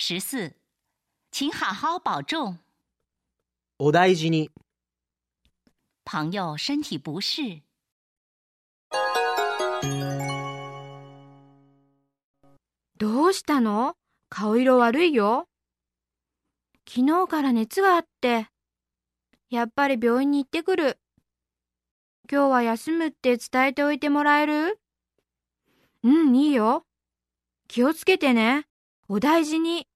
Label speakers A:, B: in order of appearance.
A: 十四，请好好保重。
B: お大事に。
A: 朋友身体不适。
C: どうしたの？顔色悪いよ。昨日から熱があって。やっぱり病院に行ってくる。今日は休むって伝えておいてもらえる？うん、いいよ。気をつけてね。お大事に。